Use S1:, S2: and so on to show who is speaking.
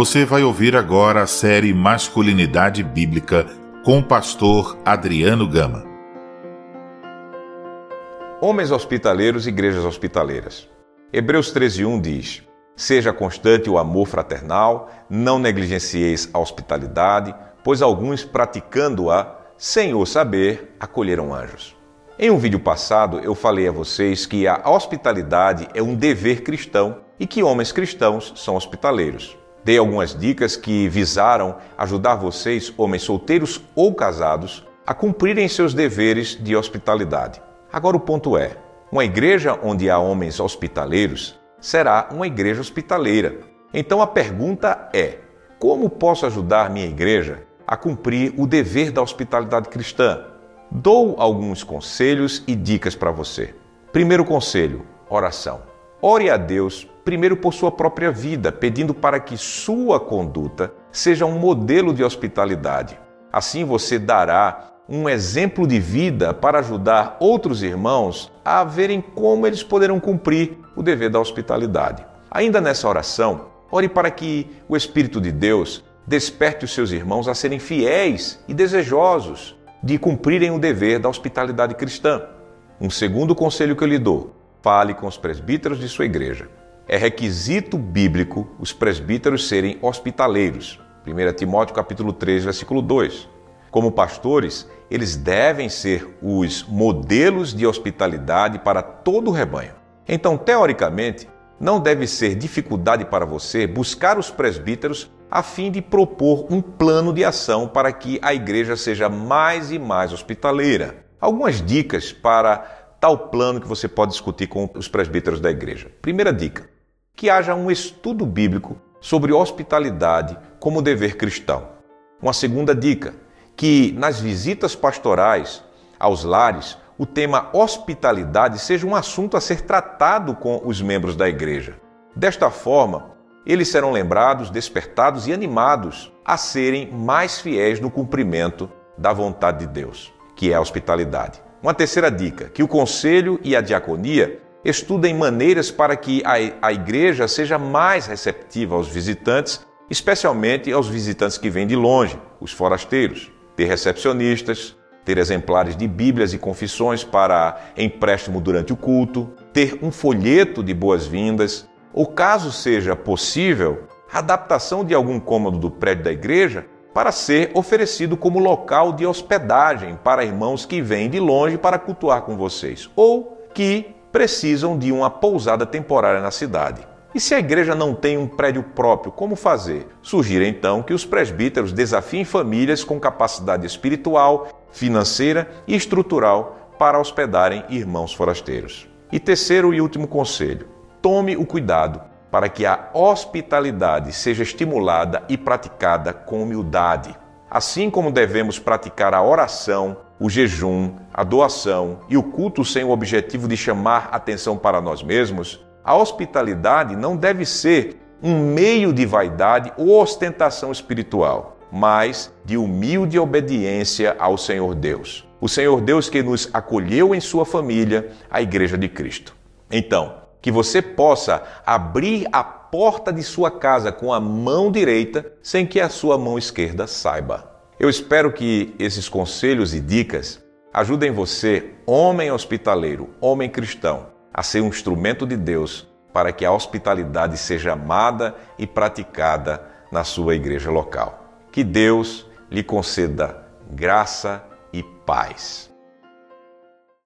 S1: Você vai ouvir agora a série Masculinidade Bíblica com o pastor Adriano Gama.
S2: Homens hospitaleiros e igrejas hospitaleiras. Hebreus 13:1 diz: Seja constante o amor fraternal, não negligencieis a hospitalidade, pois alguns praticando-a, sem o saber, acolheram anjos. Em um vídeo passado, eu falei a vocês que a hospitalidade é um dever cristão e que homens cristãos são hospitaleiros. Dei algumas dicas que visaram ajudar vocês, homens solteiros ou casados, a cumprirem seus deveres de hospitalidade. Agora o ponto é: uma igreja onde há homens hospitaleiros será uma igreja hospitaleira. Então a pergunta é: como posso ajudar minha igreja a cumprir o dever da hospitalidade cristã? Dou alguns conselhos e dicas para você. Primeiro conselho: oração. Ore a Deus primeiro por sua própria vida, pedindo para que sua conduta seja um modelo de hospitalidade. Assim você dará um exemplo de vida para ajudar outros irmãos a verem como eles poderão cumprir o dever da hospitalidade. Ainda nessa oração, ore para que o Espírito de Deus desperte os seus irmãos a serem fiéis e desejosos de cumprirem o dever da hospitalidade cristã. Um segundo conselho que eu lhe dou: fale com os presbíteros de sua igreja. É requisito bíblico os presbíteros serem hospitaleiros. 1 Timóteo capítulo 3, versículo 2. Como pastores, eles devem ser os modelos de hospitalidade para todo o rebanho. Então, teoricamente, não deve ser dificuldade para você buscar os presbíteros a fim de propor um plano de ação para que a igreja seja mais e mais hospitaleira. Algumas dicas para tal plano que você pode discutir com os presbíteros da igreja. Primeira dica: que haja um estudo bíblico sobre hospitalidade como dever cristão. Uma segunda dica: que nas visitas pastorais aos lares o tema hospitalidade seja um assunto a ser tratado com os membros da igreja. Desta forma, eles serão lembrados, despertados e animados a serem mais fiéis no cumprimento da vontade de Deus, que é a hospitalidade. Uma terceira dica: que o conselho e a diaconia estudem maneiras para que a, a igreja seja mais receptiva aos visitantes, especialmente aos visitantes que vêm de longe, os forasteiros. Ter recepcionistas, ter exemplares de Bíblias e confissões para empréstimo durante o culto, ter um folheto de boas-vindas, ou caso seja possível, adaptação de algum cômodo do prédio da igreja para ser oferecido como local de hospedagem para irmãos que vêm de longe para cultuar com vocês, ou que precisam de uma pousada temporária na cidade. E se a igreja não tem um prédio próprio, como fazer? Sugiro então que os presbíteros desafiem famílias com capacidade espiritual, financeira e estrutural para hospedarem irmãos forasteiros. E terceiro e último conselho: tome o cuidado para que a hospitalidade seja estimulada e praticada com humildade. Assim como devemos praticar a oração, o jejum, a doação e o culto sem o objetivo de chamar atenção para nós mesmos, a hospitalidade não deve ser um meio de vaidade ou ostentação espiritual, mas de humilde obediência ao Senhor Deus. O Senhor Deus que nos acolheu em sua família, a Igreja de Cristo. Então, que você possa abrir a porta de sua casa com a mão direita sem que a sua mão esquerda saiba. Eu espero que esses conselhos e dicas ajudem você, homem hospitaleiro, homem cristão, a ser um instrumento de Deus para que a hospitalidade seja amada e praticada na sua igreja local. Que Deus lhe conceda graça e paz.